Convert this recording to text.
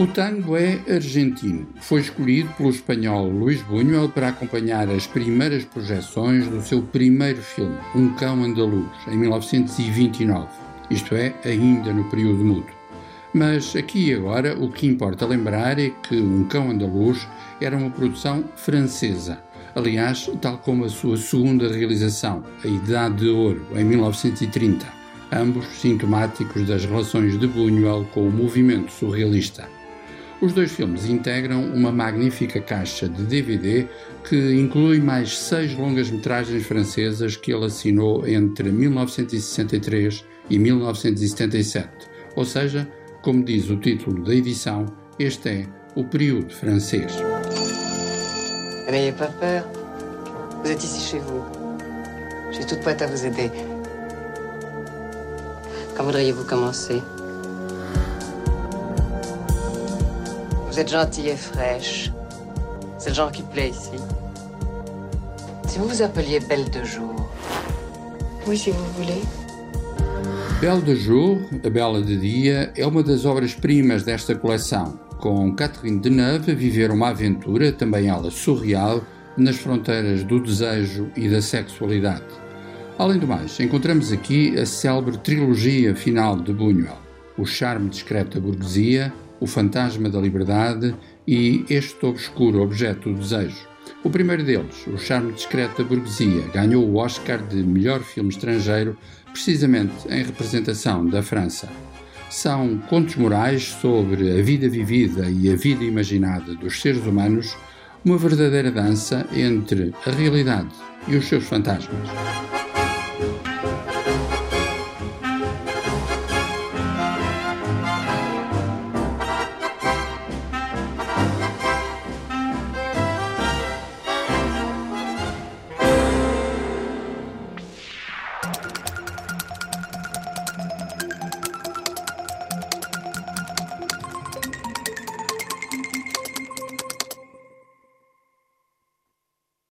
O tango é argentino. Foi escolhido pelo espanhol Luís Buñuel para acompanhar as primeiras projeções do seu primeiro filme, Um Cão Andaluz, em 1929. Isto é, ainda no período mudo. Mas aqui e agora o que importa lembrar é que Um Cão Andaluz era uma produção francesa. Aliás, tal como a sua segunda realização, A Idade de Ouro, em 1930, ambos sintomáticos das relações de Buñuel com o movimento surrealista. Os dois filmes integram uma magnífica caixa de DVD que inclui mais seis longas-metragens francesas que ele assinou entre 1963 e 1977. Ou seja, como diz o título da edição, este é o período francês. N'ayez pas peur. Vous êtes ici chez vous. Je suis toute prête à vous aider. Quand voudriez-vous commencer Vous êtes gentille et fraîche. C'est le genre qui plaît ici. Si vous vous appeliez Belle de Jour. Oui, si vous voulez. Belle de Jour, A Bela de Dia, é uma das obras-primas desta coleção. Com Catherine Deneuve a viver uma aventura, também ela surreal, nas fronteiras do desejo e da sexualidade. Além do mais, encontramos aqui a célebre trilogia final de Buñuel: O charme discreto da burguesia, o Fantasma da Liberdade e Este Obscuro Objeto do Desejo. O primeiro deles, O Charme Discreto da Burguesia, ganhou o Oscar de melhor filme estrangeiro, precisamente em representação da França. São contos morais sobre a vida vivida e a vida imaginada dos seres humanos, uma verdadeira dança entre a realidade e os seus fantasmas.